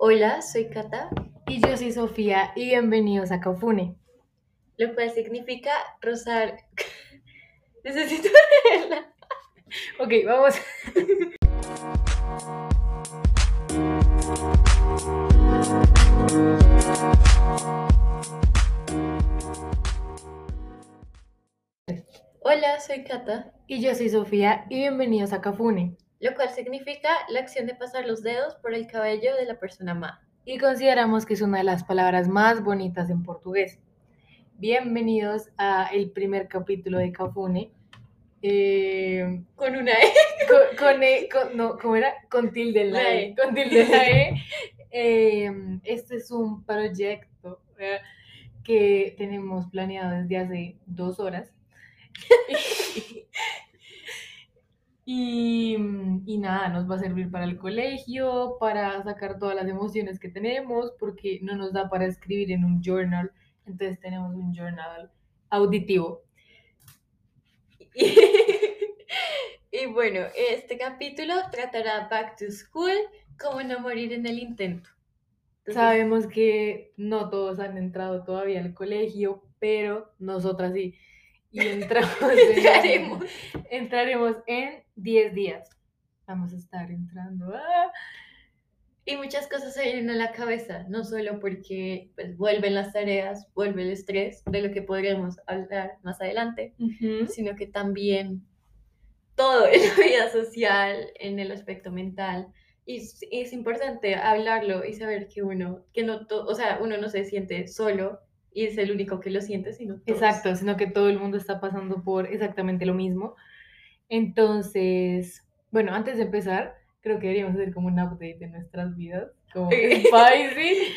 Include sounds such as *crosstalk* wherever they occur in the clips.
Hola, soy Kata, Y yo soy Sofía y bienvenidos a Cafune. lo cual significa rozar. *laughs* Necesito verla. Ok, vamos. Hola, soy Kata, Y yo soy Sofía y bienvenidos a Cafune. Lo cual significa la acción de pasar los dedos por el cabello de la persona amada. Y consideramos que es una de las palabras más bonitas en portugués. Bienvenidos a el primer capítulo de Cafune. Eh, Con una E. *laughs* con, con E- con- no, ¿cómo era? Con tilde en la La E. E. Con tilde *laughs* en la E. Eh, este es un proyecto eh, que tenemos planeado desde hace dos horas. *laughs* Y, y nada, nos va a servir para el colegio, para sacar todas las emociones que tenemos, porque no nos da para escribir en un journal. Entonces tenemos un journal auditivo. *laughs* Y, y bueno, este capítulo tratará Back to School, cómo no morir en el intento. Entonces, Sabemos que no todos han entrado todavía al colegio, pero nosotras sí. Y *laughs* entramos en- Entraremos. entraremos en 10 días. Vamos a estar entrando. ¡ah! Y muchas cosas se vienen a la cabeza, no solo porque pues, vuelven las tareas, vuelve el estrés, de lo que podremos hablar más adelante, sino que también todo en la vida social, en el aspecto mental. Y es, es importante hablarlo y saber que uno, que no to- o sea, uno no se siente solo y es el único que lo siente, sino todos. Exacto, sino que todo el mundo está pasando por exactamente lo mismo. Entonces, bueno, antes de empezar, creo que deberíamos hacer como un update de nuestras vidas, como *laughs* spicy.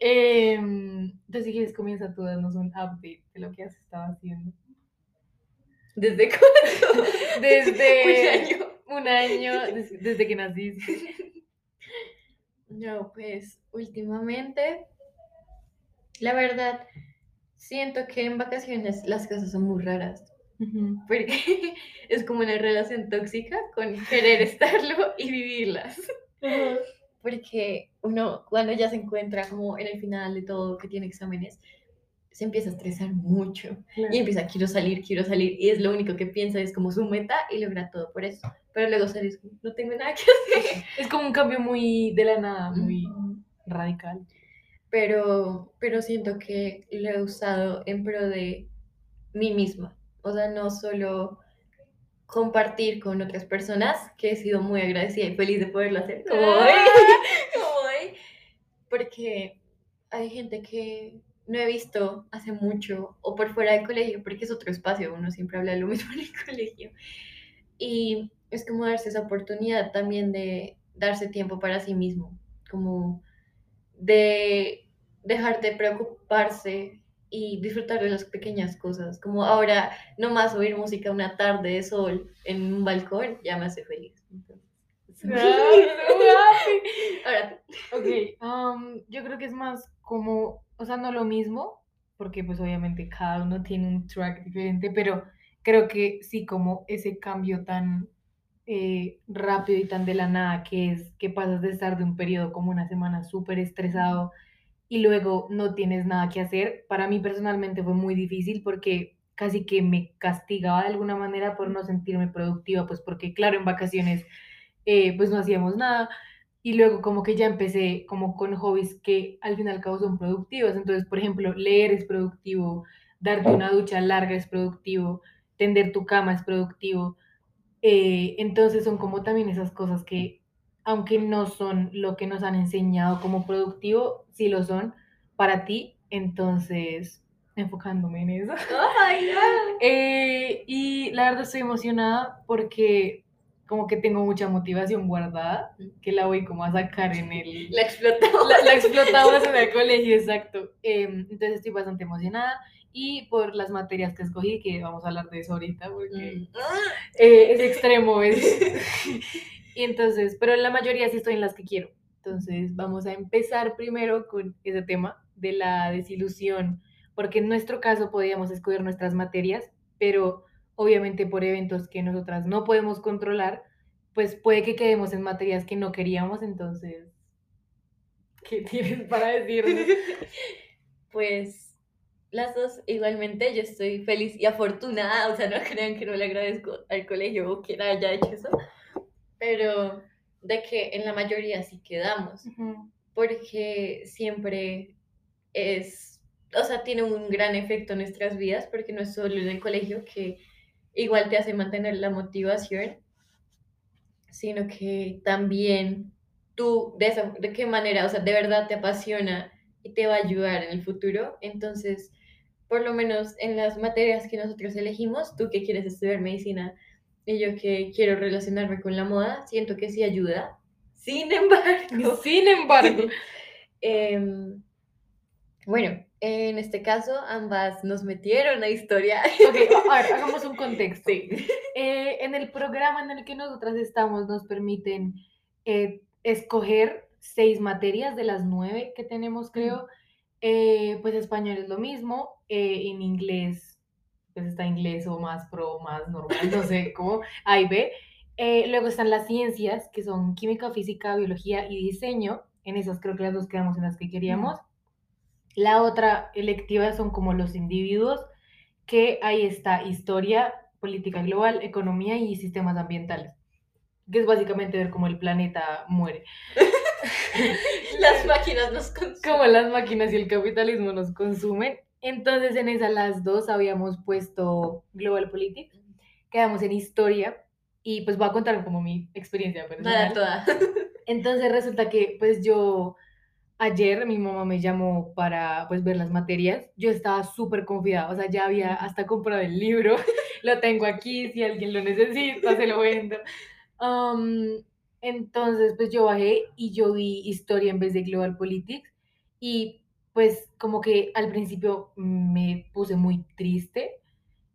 Em, entonces, si quieres, comienza tú darnos un update de lo que has estado haciendo. ¿Desde cuándo? *laughs* Desde *laughs* Un año. un año, des- desde que naciste. No, pues últimamente, la verdad, siento que en vacaciones las cosas son muy raras. Porque *laughs* es como una relación tóxica con querer estarlo y vivirlas. *laughs* Porque uno cuando ya se encuentra como en el final de todo, que tiene exámenes, se empieza a estresar mucho. Claro. Y empieza, quiero salir, quiero salir. Y es lo único que piensa, es como su meta y logra todo por eso. Pero luego sales, no tengo nada que hacer. *laughs* Es como un cambio muy de la nada, muy radical. pero, pero siento que lo he usado en pro de mí misma. O sea, no solo compartir con otras personas, que he sido muy agradecida y feliz de poderlo hacer como hoy, *laughs* como hoy, porque hay gente que no he visto hace mucho o por fuera del colegio, porque es otro espacio, uno siempre habla de lo mismo en el *laughs* colegio. Y es como darse esa oportunidad también de darse tiempo para sí mismo, como de dejar de preocuparse y disfrutar de las pequeñas cosas. Como ahora, no más oír música una tarde de sol en un balcón, ya me hace feliz. *laughs* Ahora, Ok, um, yo creo que es más como, o sea, no lo mismo, porque pues obviamente cada uno tiene un track diferente, pero creo que sí como ese cambio tan eh, rápido y tan de la nada que es que pasas de estar de un periodo como una semana súper estresado y luego no tienes nada que hacer, para mí personalmente fue muy difícil porque casi que me castigaba de alguna manera por no sentirme productiva, pues porque claro, en vacaciones eh, pues no hacíamos nada y luego como que ya empecé como con hobbies que al fin y al cabo son productivos. Entonces, por ejemplo, leer es productivo, darte una ducha larga es productivo, tender tu cama es productivo. Eh, entonces son como también esas cosas que, aunque no son lo que nos han enseñado como productivo, sí lo son para ti. Entonces, enfocándome en eso. oh my God. Eh, y la verdad estoy emocionada porque como que tengo mucha motivación guardada, que la voy como a sacar en el... *laughs* La explotamos. La, la explotamos en el *laughs* colegio, exacto. Em, entonces estoy bastante emocionada y por las materias que escogí, que vamos a hablar de eso ahorita, porque Mm. eh, es extremo. Es... *laughs* y entonces, pero la mayoría sí estoy en las que quiero. Entonces vamos a empezar primero con ese tema de la desilusión, porque en nuestro caso podíamos escoger nuestras materias, pero obviamente por eventos que nosotras no podemos controlar, pues puede que quedemos en materias que no queríamos, entonces ¿Qué *laughs* tienes para decirme? *laughs* Pues las dos, igualmente, yo estoy feliz y afortunada, o sea, no crean que no le agradezco al colegio que haya hecho eso, pero de que en la mayoría sí quedamos, porque siempre es, o sea, tiene un gran efecto en nuestras vidas, porque no es solo en el colegio que igual te hace mantener la motivación, sino que también tú, de, esa, de qué manera, o sea, de verdad te apasiona y te va a ayudar en el futuro. Entonces, por lo menos en las materias que nosotros elegimos, tú que quieres estudiar medicina y yo que quiero relacionarme con la moda, siento que sí ayuda. Sin embargo, *laughs* Sin embargo, *laughs* em, bueno, en este caso ambas nos metieron a historia. ok, a ver, hagamos un *laughs* contexto. Sí. Eh, en el programa en el que nosotras estamos nos permiten eh, escoger seis materias de las nueve que tenemos, creo. Eh, pues español es lo mismo, eh, en inglés, pues está inglés o más pro, más normal, no sé *laughs* cómo, A y B. Eh, luego están las ciencias, que son química, física, biología y diseño. En esas creo que las dos quedamos en las que queríamos. La otra electiva son como los individuos, que ahí está historia, política global, economía y sistemas ambientales, que es básicamente ver cómo el planeta muere. *laughs* Las máquinas nos consumen. Como las máquinas y el capitalismo nos consumen. Entonces en esas las dos habíamos puesto Global Politics, quedamos en historia y pues voy a contar como mi experiencia personal. Nada toda. *laughs* Entonces resulta que pues yo ayer mi mamá me llamó para pues ver las materias. Yo estaba súper confiada, o sea, ya había hasta comprado el libro, *laughs* lo tengo aquí, si alguien lo necesita, se lo vendo. Um, entonces pues yo bajé y yo vi historia en vez de Global Politics y pues como que al principio me puse muy triste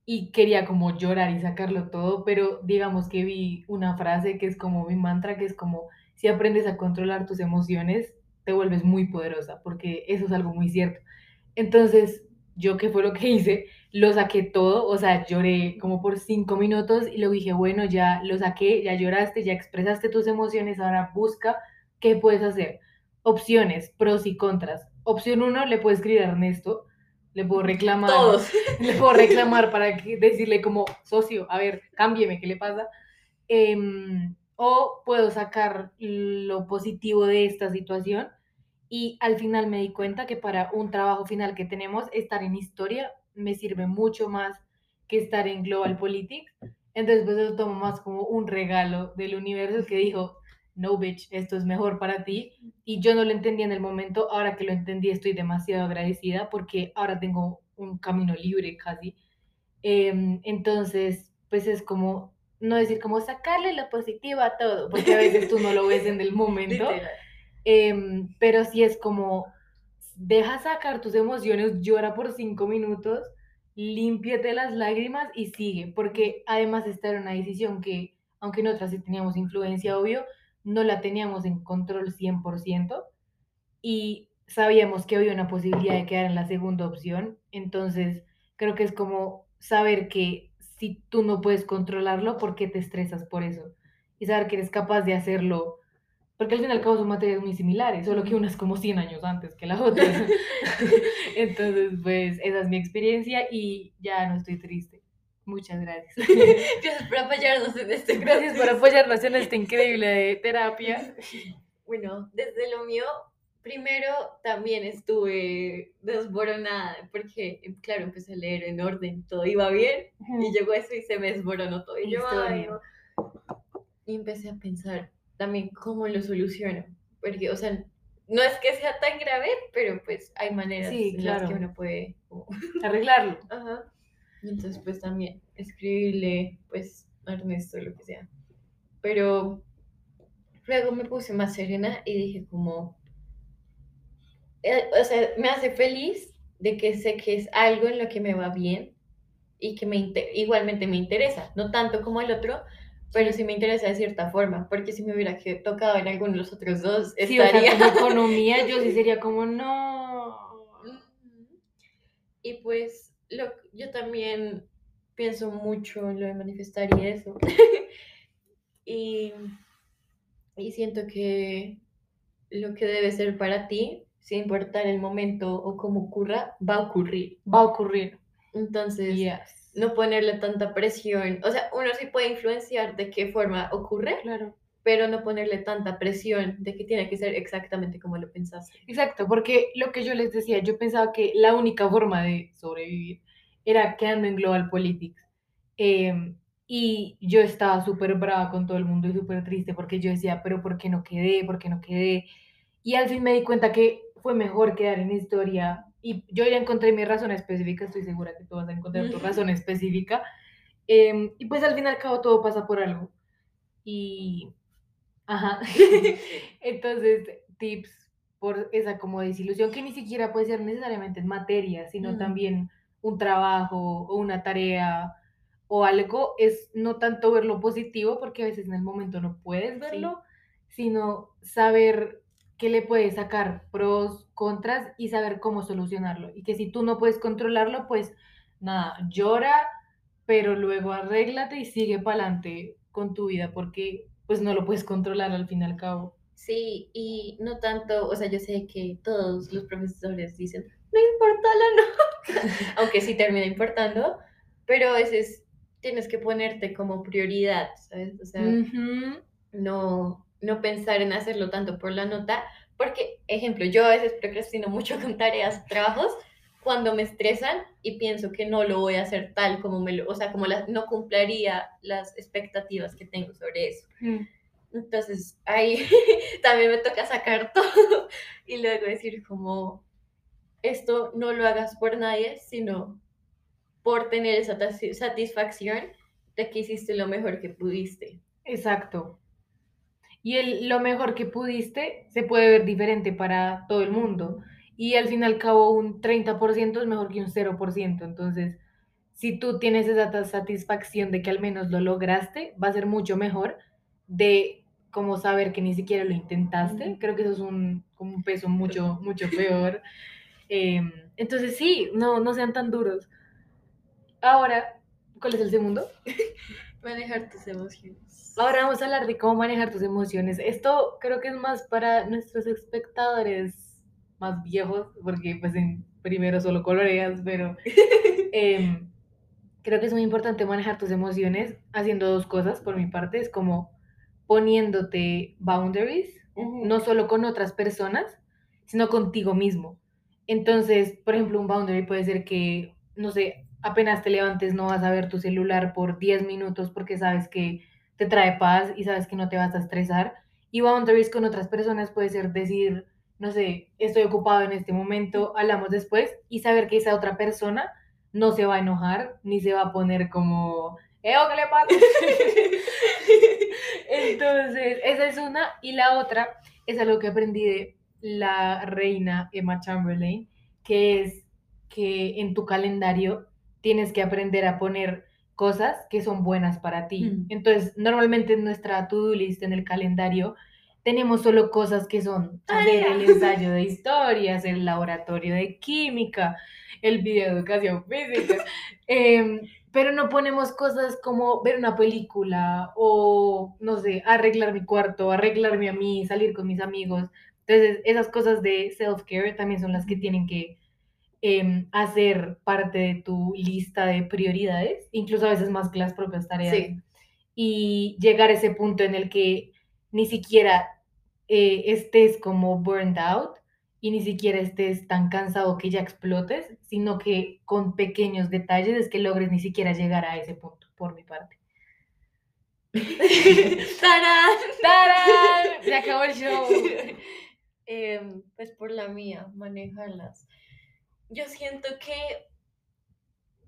y quería como llorar y sacarlo todo, pero digamos que vi una frase que es como mi mantra, que es como si aprendes a controlar tus emociones, te vuelves muy poderosa, porque eso es algo muy cierto. Entonces, yo qué fue lo que *laughs* hice, lo saqué todo, o sea, lloré como por cinco minutos y luego dije, bueno, ya lo saqué, ya lloraste, ya expresaste tus emociones, ahora busca qué puedes hacer. Opciones, pros y contras. Opción uno, le puedo escribir a Ernesto, le puedo reclamar, Todos. *laughs* le puedo reclamar para que, decirle como, socio, a ver, cámbieme, ¿qué le pasa? Em, o puedo sacar lo positivo de esta situación y al final me di cuenta que para un trabajo final que tenemos, estar en historia me sirve mucho más que estar en Global Politics. Entonces, pues lo tomo más como un regalo del universo que dijo, no, bitch, esto es mejor para ti. Y yo no lo entendía en el momento, ahora que lo entendí estoy demasiado agradecida porque ahora tengo un camino libre casi. Em, entonces, pues es como, no decir como sacarle lo positivo a todo, porque a veces tú no lo ves en el *laughs* momento. Em, pero sí es como, deja sacar tus emociones, llora por cinco minutos, límpiate las lágrimas y sigue, porque además esta era una decisión que, aunque nosotras sí teníamos influencia, obvio, no la teníamos en control 100% y sabíamos que había una posibilidad de quedar en la segunda opción, entonces creo que es como saber que si tú no puedes controlarlo, ¿por qué te estresas por eso? Y saber que eres capaz de hacerlo porque al fin y al cabo son materias muy similares, solo que una es como 100 años antes que la otra. *laughs* *laughs* Entonces, pues esa es mi experiencia y ya no estoy triste. Muchas gracias. *laughs* Gracias por apoyarnos en este Gracias por apoyarnos en esta increíble de terapia. *laughs* Bueno, desde lo mío, primero también estuve desboronada, porque, claro, empecé a leer en orden, todo iba bien, y llegó eso y se me desboronó todo. Y yo, ay. Y empecé a pensar también cómo lo soluciono, porque, o sea, no es que sea tan grave, pero pues hay maneras Sí, en las claro. que uno puede... como- Arreglarlo. *laughs* Ajá. Entonces, pues también escribirle, pues, a Ernesto, lo que sea. Pero luego me puse más serena y dije como, eh, o sea, me hace feliz de que sé que es algo en lo que me va bien y que me igualmente me interesa, no tanto como el otro, pero sí me interesa de cierta forma, porque si me hubiera tocado en alguno de los otros dos, Sí, o sea, estaría... como economía, yo sí *laughs* sería como, no. Y pues lo, yo también pienso mucho en lo de manifestar y eso. *laughs* y, y siento que lo que debe ser para ti, sin importar el momento o cómo ocurra, va a ocurrir. Va a ocurrir. Entonces, Yes. no ponerle tanta presión. O sea, uno sí puede influenciar de qué forma ocurre, Claro. Pero no ponerle tanta presión de que tiene que ser exactamente como lo pensaste. Exacto, porque lo que yo les decía, yo pensaba que la única forma de sobrevivir era quedando en Global Politics. Em, y yo estaba súper brava con todo el mundo y súper triste porque yo decía, pero ¿por qué no quedé? ¿Por qué no quedé? Y al fin me di cuenta que fue mejor quedar en historia. Y yo ya encontré mi razón específica, estoy segura que tú vas a encontrar tu razón específica. Em, y pues al fin y al cabo todo pasa por algo. Y, ajá, *laughs* *laughs* entonces tips por esa como desilusión que ni siquiera puede ser necesariamente en materia, sino también un trabajo o una tarea o algo, es no tanto ver lo positivo, porque a veces en el momento no puedes verlo, sino saber qué le puedes sacar pros, contras y saber cómo solucionarlo. Y que si tú no puedes controlarlo, pues nada, llora, pero luego arréglate y sigue para adelante con tu vida, porque pues no lo puedes controlar al fin y al cabo. Sí, y no tanto, o sea, yo sé que todos los profesores dicen, no importa la nota, *laughs* aunque sí termina importando, pero a veces tienes que ponerte como prioridad, ¿sabes? O sea, no, no pensar en hacerlo tanto por la nota, porque, ejemplo, yo a veces procrastino mucho *laughs* con tareas, trabajos, cuando me estresan y pienso que no lo voy a hacer tal como me lo, o sea, como la- no cumpliría las expectativas que tengo sobre eso. Mm. Entonces ahí *laughs* también me toca sacar *laughs* todo y luego decir como, esto no lo hagas por nadie, sino por tener esa satisfacción de que hiciste lo mejor que pudiste. Exacto. Y el, lo mejor que pudiste se puede ver diferente para todo el mundo. Y al fin y al cabo un 30% es mejor que un 0%. Entonces, si tú tienes esa satisfacción de que al menos lo lograste, va a ser mucho mejor de como saber que ni siquiera lo intentaste. Creo que eso es un, como un peso mucho, *laughs* mucho peor. Em, entonces, sí, no, no sean tan duros. Ahora, ¿cuál es el segundo? *laughs* Manejar tus emociones. Ahora vamos a hablar de cómo manejar tus emociones. Esto creo que es más para nuestros espectadores más viejos, porque pues en primero solo coloreas, pero *laughs* em, creo que es muy importante manejar tus emociones haciendo dos cosas por mi parte. Es como poniéndote boundaries, Ujú. no solo con otras personas, sino contigo mismo. Entonces, por ejemplo, un boundary puede ser que, no sé, apenas te levantes no vas a ver tu celular por 10 minutos porque sabes que te trae paz y sabes que no te vas a estresar. Y boundaries con otras personas puede ser decir, no sé, estoy ocupado en este momento, hablamos después y saber que esa otra persona no se va a enojar ni se va a poner como, ¿eh, qué le pasa? *laughs* Entonces, esa es una. Y la otra es algo que aprendí de la reina Emma Chamberlain, que es que en tu calendario tienes que aprender a poner cosas que son buenas para ti. Mm. Entonces, normalmente en nuestra to-do list en el calendario tenemos solo cosas que son *laughs* hacer el ensayo de historia, hacer el laboratorio de química, el video de educación física. *laughs* em, pero no ponemos cosas como ver una película o, no sé, arreglar mi cuarto, arreglarme a mí, salir con mis amigos. Entonces, esas cosas de self-care también son las que tienen que em, hacer parte de tu lista de prioridades, incluso a veces más que las propias tareas. Sí. Y llegar a ese punto en el que ni siquiera eh, estés como burned out y ni siquiera estés tan cansado que ya explotes, sino que con pequeños detalles es que logres ni siquiera llegar a ese punto, por mi parte. *laughs* ¡Tarán! ¡Tarán! Se acabó el show. *laughs* Em, pues por la mía, manejarlas. Yo siento que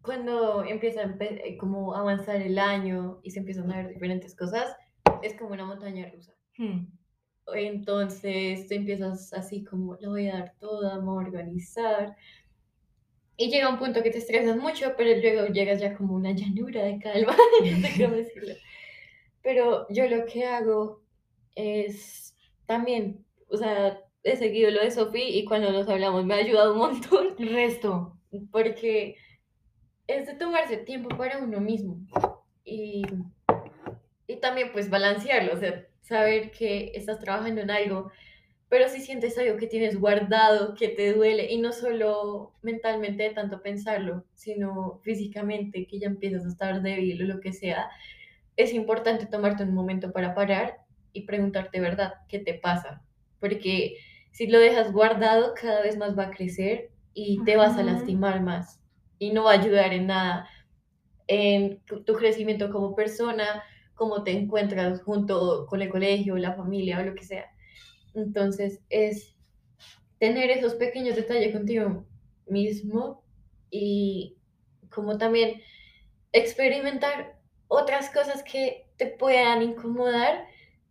cuando empieza a empe- eh, como avanzar el año y se empiezan a ver diferentes cosas, es como una montaña rusa. Hmm, Entonces tú empiezas así como, lo voy a dar me voy a organizar. Y llega un punto que te estresas mucho, pero luego llegas ya como una llanura de calma, *laughs* no sé *laughs* cómo decirlo. Pero yo lo que hago es también, o sea, he seguido lo de Sophie y cuando nos hablamos me ha ayudado un montón El resto. porque es de tomarse tiempo para uno mismo y, y también pues balancearlo, o sea, saber que estás trabajando en algo, pero si sientes algo que tienes guardado, que te duele, y no solo mentalmente de tanto pensarlo, sino físicamente, que ya empiezas a estar débil o lo que sea, es importante tomarte un momento para parar y preguntarte, ¿verdad? ¿Qué te pasa? Porque si lo dejas guardado, cada vez más va a crecer y te vas a lastimar más y no va a ayudar en nada en tu crecimiento como persona, cómo te encuentras junto con el colegio, la familia o lo que sea. Entonces es tener esos pequeños detalles contigo mismo y como también experimentar otras cosas que te puedan incomodar,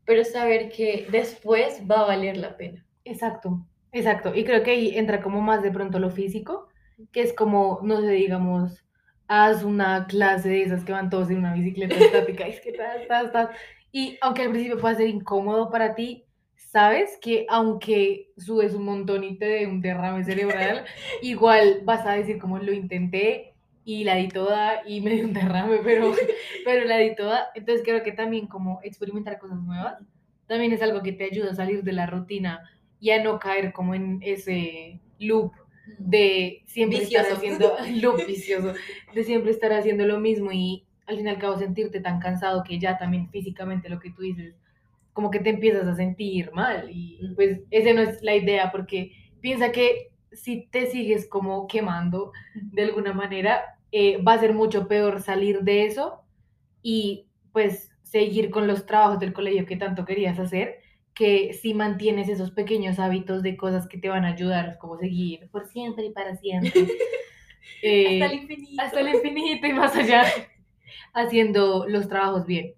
pero saber que después va a valer la pena. Exacto, exacto. Y creo que ahí entra como más de pronto lo físico, que es como, no sé, digamos, haz una clase de esas que van todos en una bicicleta estática, y es que. *laughs* Y aunque al principio pueda ser incómodo para ti, sabes que aunque subes un montón y te dé un derrame cerebral, *laughs* igual vas a decir como lo intenté y la di toda y me dio un derrame, pero, *laughs* pero la di toda. Entonces creo que también como experimentar cosas nuevas también es algo que te ayuda a salir de la rutina y a no caer como en ese loop de siempre Vicioso. estar haciendo *laughs* loop vicioso, de siempre estar haciendo lo mismo y al fin y al cabo sentirte tan cansado que ya también físicamente lo que tú dices, como que te empiezas a sentir mal y pues esa no es la idea porque piensa que si te sigues como quemando de alguna manera, eh, va a ser mucho peor salir de eso y pues seguir con los trabajos del colegio que tanto querías hacer, que si mantienes esos pequeños hábitos de cosas que te van a ayudar, como seguir por siempre y para siempre. eh, *laughs* Hasta el infinito. hasta el infinito y más allá, *laughs* haciendo los trabajos bien.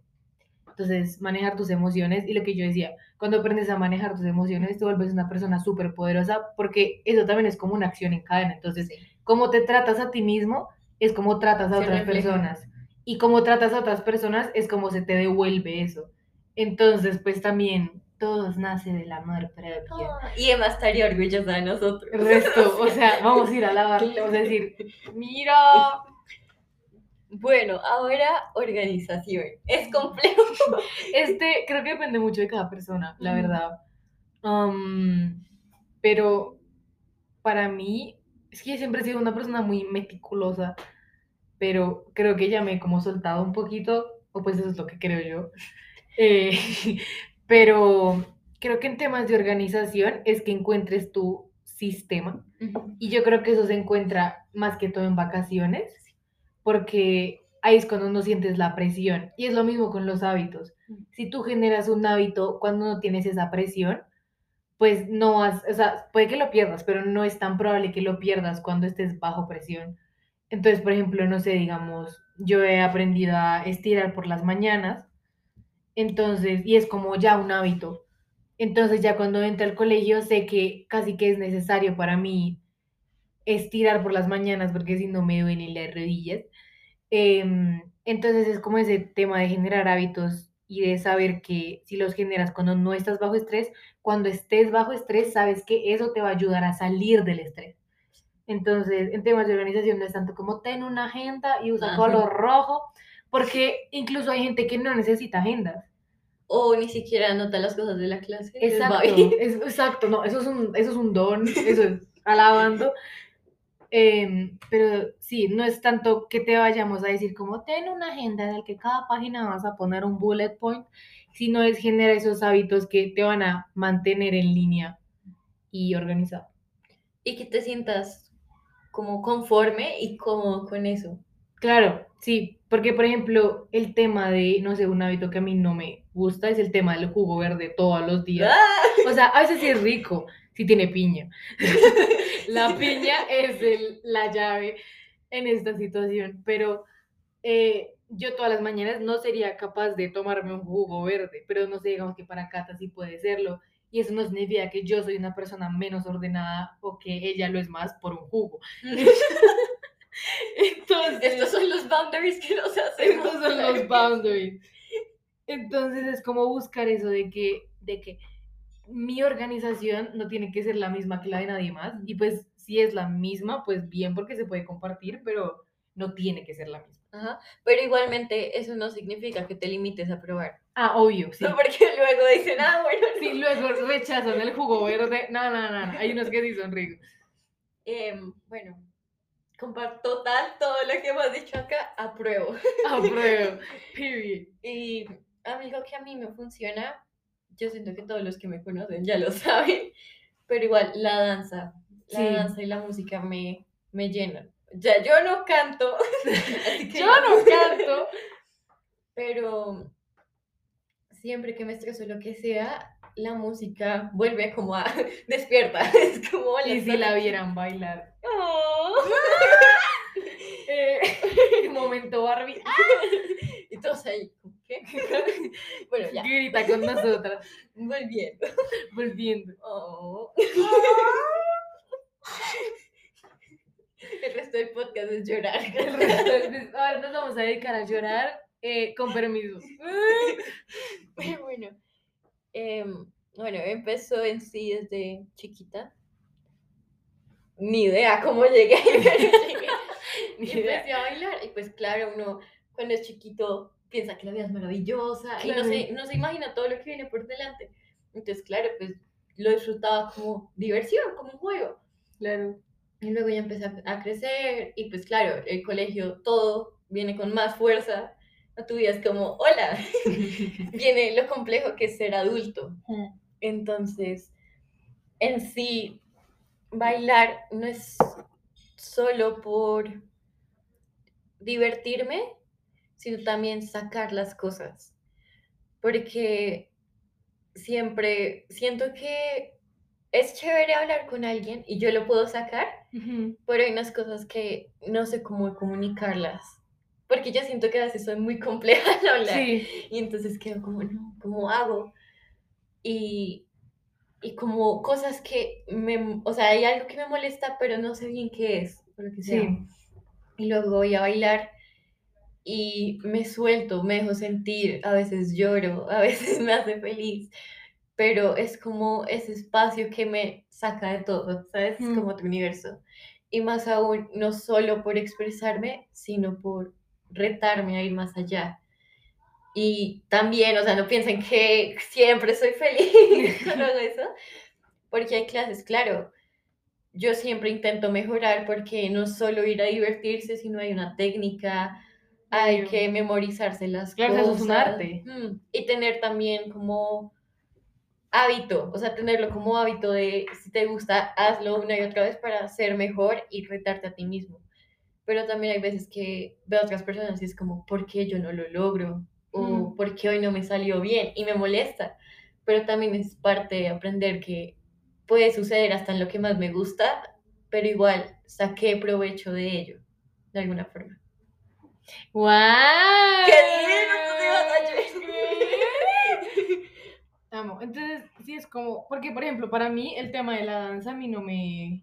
Entonces, manejar tus emociones y lo que yo decía, cuando aprendes a manejar tus emociones, te vuelves una persona súper poderosa porque eso también es como una acción en cadena. Entonces, Sí. cómo te tratas a ti mismo es como tratas a Se otras refleja. personas. Y cómo tratas a otras personas es como se te devuelve eso. Entonces, pues también todo nace del amor propio. Ah, y Emma estaría orgullosa de nosotros. El resto, *laughs* o sea, vamos a ir a lavarle, vamos a decir, mira, Bueno, ahora organización. Es complejo. *laughs* Este, creo que depende mucho de cada persona, la verdad. Um, pero para mí, es que yo siempre he sido una persona muy meticulosa, pero creo que ya me he como soltado un poquito, o pues eso es lo que creo yo. *laughs* Eh, pero creo que en temas de organización es que encuentres tu sistema. Y yo creo que eso se encuentra más que todo en vacaciones, porque ahí es cuando no sientes la presión. Y es lo mismo con los hábitos. Si tú generas un hábito cuando no tienes esa presión, pues no vas, o sea, puede que lo pierdas, pero no es tan probable que lo pierdas cuando estés bajo presión. Entonces, por ejemplo, no sé, digamos, yo he aprendido a estirar por las mañanas, entonces, y es como ya un hábito. Entonces, ya cuando entro al colegio, sé que casi que es necesario para mí estirar por las mañanas porque si no me duelen las rodillas. Em, entonces es como ese tema de generar hábitos y de saber que si los generas cuando no estás bajo estrés, cuando estés bajo estrés, sabes que eso te va a ayudar a salir del estrés. Entonces, en temas de organización no es tanto como ten una agenda y usa Ajá. color rojo, porque incluso hay gente que no necesita agendas. O ni siquiera anota las cosas de la clase. Exacto, *laughs* es- exacto, no, eso es un, eso es un don, eso es alabando. Em, pero sí, no es tanto que te vayamos a decir como ten una agenda en la que cada página vas a poner un bullet point, sino es generar esos hábitos que te van a mantener en línea y organizado. Y que te sientas como conforme y cómodo con eso. Claro, sí, porque por ejemplo, el tema de, no sé, un hábito que a mí no me gusta es el tema del jugo verde todos los días. ¡Ah! O sea, a veces sí es rico, si tiene piña. *laughs* La piña es el- la llave en esta situación, pero eh, yo todas las mañanas no sería capaz de tomarme un jugo verde, pero no sé, digamos que para Cata sí puede serlo. Y eso no significa que yo soy una persona menos ordenada o que ella lo es más por un jugo. *laughs* *laughs* Entonces, Estos son los boundaries que nos hacemos. estos son los boundaries. Entonces es como buscar eso de que, de que mi organización no tiene que ser la misma que la de nadie más. Y pues si es la misma, pues bien porque se puede compartir, pero no tiene que ser la misma. Ajá. Pero igualmente eso no significa que te limites a probar. Ah, obvio, sí. No, *laughs* porque luego dicen, ah, bueno, no. Sí, luego *laughs* rechazan el jugo verde. No, no, no, no. Hay unos que sí son ricos. Em, bueno, comparto total todo lo que hemos dicho acá, apruebo. *laughs* Apruebo. Period. Y algo que a mí me funciona, yo siento que todos los que me conocen ya lo *laughs* saben, pero igual la danza, la Sí. danza y la música me, me llenan. Ya yo no canto, *laughs* así que Yo no canto. pero siempre que me estreso lo que sea, la música vuelve como a *laughs* despierta. *laughs* Es como Y si la aquí". vieran bailar. Oh. *laughs* Eh, momento Barbie. Y todos ahí, ¿cómo ¿qué? bueno, ya, Grita con nosotras. volviendo. Volviendo. Oh. El resto del podcast es llorar. El resto es- Ahora nos vamos a dedicar a llorar eh, con permiso. Pero bueno, em, bueno, empezó en sí desde chiquita. Ni idea cómo llegué. *laughs* *laughs* *laughs* Ni idea. empecé a bailar. Y pues claro, uno cuando es chiquito piensa que la vida es maravillosa y no Claro. se, no se imagina todo lo que viene por delante. Entonces, claro, pues lo disfrutaba como diversión, como un juego. Claro. Y luego ya empecé a, a crecer y pues claro, el colegio todo viene con más fuerza. A tu vida es como, hola, *laughs* *laughs* viene lo complejo que es ser adulto. Entonces, en sí, bailar no es solo por divertirme, sino también sacar las cosas. Porque siempre siento que es chévere hablar con alguien y yo lo puedo sacar, pero hay unas cosas que no sé cómo comunicarlas. Porque yo siento que a veces soy muy compleja al hablar. Sí. Y entonces quedo como, no, ¿cómo hago? Y, y como cosas que me, o sea, hay algo que me molesta, pero no sé bien qué es, por lo que sea. Sí. Y luego voy a bailar y me suelto, me dejo sentir, a veces lloro, a veces *laughs* me hace feliz, pero es como ese espacio que me saca de todo, ¿sabes? Es Mm. como otro universo. Y más aún, no solo por expresarme, sino por retarme a ir más allá. Y también, o sea, no piensen que siempre soy feliz *laughs* hago eso, porque hay clases, claro. Yo siempre intento mejorar porque no solo ir a divertirse, sino hay una técnica, hay que memorizarse las Claro, cosas. eso es un arte. Mm, Y tener también como hábito, o sea, tenerlo como hábito de si te gusta, hazlo una y otra vez para ser mejor y retarte a ti mismo. Pero también hay veces que veo a otras personas y es como, ¿por qué yo no lo logro? O Mm. ¿por qué hoy no me salió bien? Y me molesta. Pero también es parte de aprender que puede suceder hasta en lo que más me gusta, pero igual saqué provecho de ello, de alguna forma. ¡Wow! ¡Qué lindo! Te. *laughs* Amo. Entonces, sí es como, porque por ejemplo, para mí el tema de la danza a mí no me...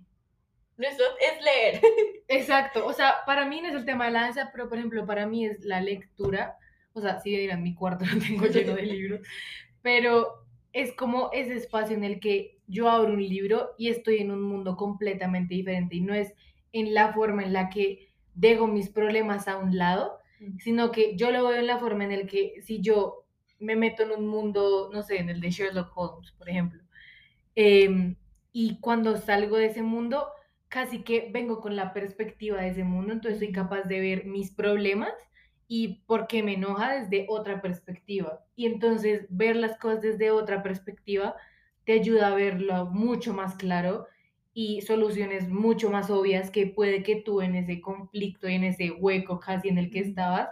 No es, es leer. *laughs* Exacto, o sea, para mí no es el tema de la danza, pero por ejemplo, para mí es la lectura. O sea, sí dirán, mi cuarto *laughs* lo tengo lleno de libros, pero es como ese espacio en el que yo abro un libro y estoy en un mundo completamente diferente y no es en la forma en la que dejo mis problemas a un lado, sino que yo lo veo en la forma en el que si yo me meto en un mundo, no sé, en el de Sherlock Holmes, por ejemplo, em, y cuando salgo de ese mundo, casi que vengo con la perspectiva de ese mundo, entonces soy capaz de ver mis problemas y por qué me enoja desde otra perspectiva. Y entonces ver las cosas desde otra perspectiva te ayuda a verlo mucho más claro y soluciones mucho más obvias que puede que tú en ese conflicto y en ese hueco casi en el que estabas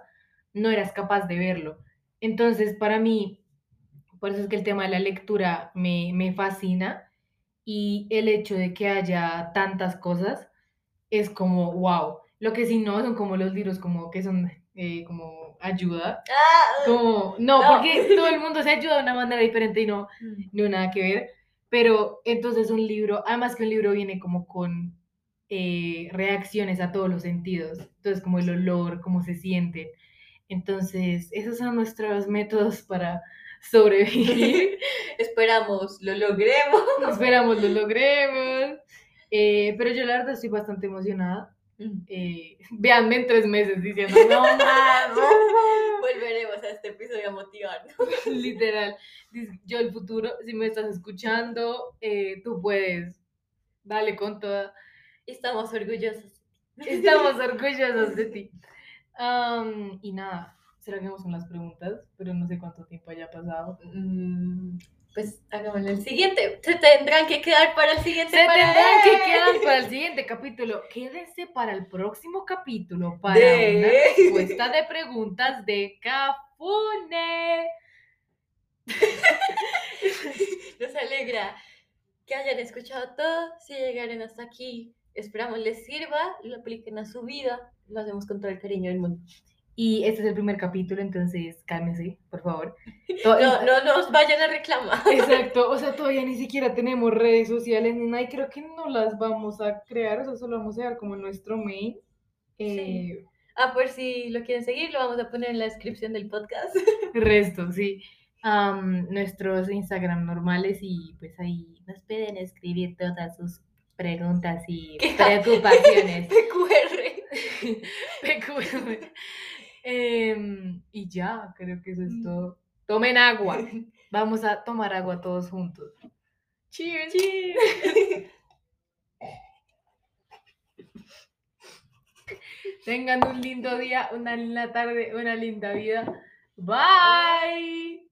no eras capaz de verlo. Entonces, para mí, por eso es que el tema de la lectura me, me fascina y el hecho de que haya tantas cosas es como, wow. Lo que sí no son como los libros como que son eh, como ayuda. Ah, Como, no, No. porque todo el mundo se ayuda de una manera diferente y no, no nada que ver. Pero entonces un libro, además que un libro viene como con eh, reacciones a todos los sentidos. Entonces como el olor, cómo se sienten. Entonces, esos son nuestros métodos para sobrevivir. *laughs* Esperamos, lo logremos. Esperamos lo logremos. Eh, pero yo la verdad estoy bastante emocionada Mm. Eh, véanme en tres meses diciendo, *laughs* no más. Volveremos a este episodio a motivarnos. *laughs* Literal. Yo el futuro, si me estás escuchando, eh, tú puedes. Dale con toda. Estamos orgullosos. Estamos orgullosos de ti. Y nada, será que vamos con las preguntas, pero no sé cuánto tiempo haya pasado. Mm, Pues hagámoslo el siguiente. Se tendrán que quedar para el siguiente. Se para tendrán que *laughs* quedar para el siguiente capítulo. Quédense para el próximo capítulo para De- una respuesta de preguntas de Cafune. *laughs* Nos alegra que hayan escuchado todo. Si llegaron hasta aquí, esperamos les sirva, lo apliquen a su vida. Lo hacemos con todo el cariño del mundo. Y este es el primer capítulo, entonces cálmense, por favor. *laughs* No, no nos vayan a reclamar. Exacto, o sea, todavía ni *laughs* siquiera tenemos redes sociales ni nada y creo que no las vamos a crear, o sea, solo vamos a dejar como nuestro main. Eh, Ah, por si lo quieren seguir, lo vamos a poner en la descripción del podcast. *laughs* resto, sí. Nuestros Instagram normales y pues ahí nos pueden escribir todas sus preguntas y ¿Qué? preocupaciones. PQR. PQR. Em, y ya, creo que eso es mm. todo. Tomen agua. *laughs* Vamos a tomar agua todos juntos. Cheers. Cheers. *laughs* Tengan un lindo día, una linda tarde, una linda vida. Bye.